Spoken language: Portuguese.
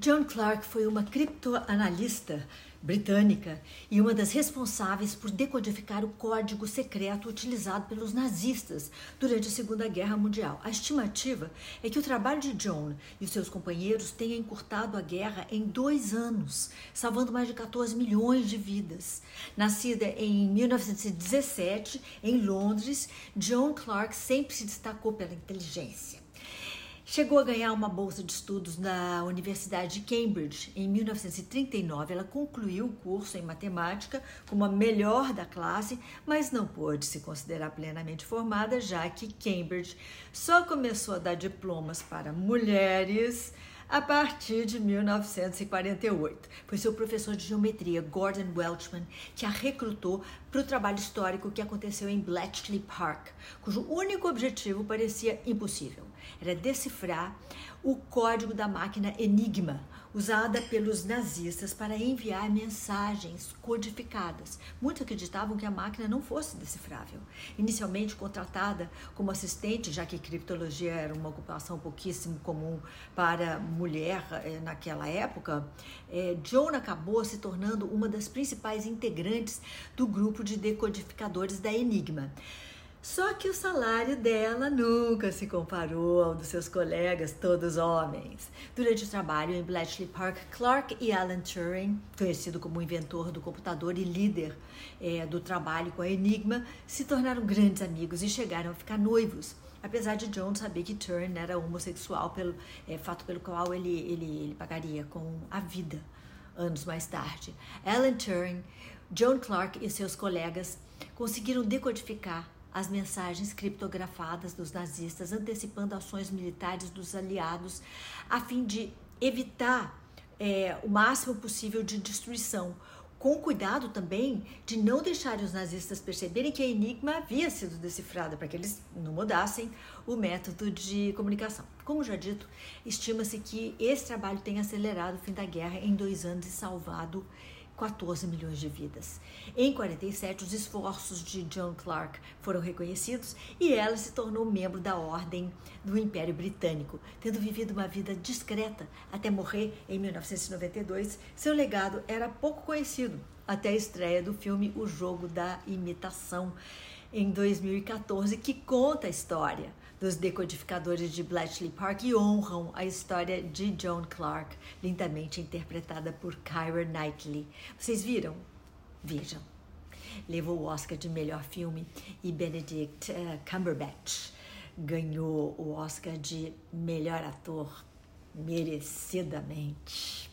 Joan Clark foi uma criptoanalista britânica e uma das responsáveis por decodificar o código secreto utilizado pelos nazistas durante a Segunda Guerra Mundial. A estimativa é que o trabalho de Joan e seus companheiros tenha encurtado a guerra em dois anos, salvando mais de 14 milhões de vidas. Nascida em 1917 em Londres, Joan Clark sempre se destacou pela inteligência. Chegou a ganhar uma bolsa de estudos na Universidade de Cambridge. Em 1939, ela concluiu o curso em matemática como a melhor da classe, mas não pôde se considerar plenamente formada, já que Cambridge só começou a dar diplomas para mulheres a partir de 1948. Foi seu professor de geometria, Gordon Welchman, que a recrutou para o trabalho histórico que aconteceu em Bletchley Park, cujo único objetivo parecia impossível. Era decifrar o código da máquina Enigma, usada pelos nazistas para enviar mensagens codificadas. Muitos acreditavam que a máquina não fosse decifrável. Inicialmente contratada como assistente, já que criptologia era uma ocupação pouquíssimo comum para mulher eh, naquela época, eh, Joan acabou se tornando uma das principais integrantes do grupo de decodificadores da Enigma. Só que o salário dela nunca se comparou ao dos seus colegas, todos homens. Durante o trabalho em Bletchley Park, Clark e Alan Turing, conhecido como inventor do computador e líder é, do trabalho com a Enigma, se tornaram grandes amigos e chegaram a ficar noivos. Apesar de John saber que Turing era homossexual, pelo é, fato pelo qual ele, ele, ele pagaria com a vida anos mais tarde. Alan Turing, John Clark e seus colegas conseguiram decodificar as mensagens criptografadas dos nazistas, antecipando ações militares dos aliados, a fim de evitar é, o máximo possível de destruição, com cuidado também de não deixar os nazistas perceberem que a Enigma havia sido decifrada, para que eles não mudassem o método de comunicação. Como já dito, estima-se que esse trabalho tenha acelerado o fim da guerra em dois anos e salvado 14 milhões de vidas. Em 47, os esforços de John Clark foram reconhecidos e ela se tornou membro da Ordem do Império Britânico, tendo vivido uma vida discreta até morrer em 1992. Seu legado era pouco conhecido até a estreia do filme O Jogo da Imitação em 2014, que conta a história dos decodificadores de Bletchley Park e honram a história de Joan Clark, lindamente interpretada por Kyra Knightley. Vocês viram? Vejam. Levou o Oscar de melhor filme e Benedict uh, Cumberbatch ganhou o Oscar de melhor ator merecidamente.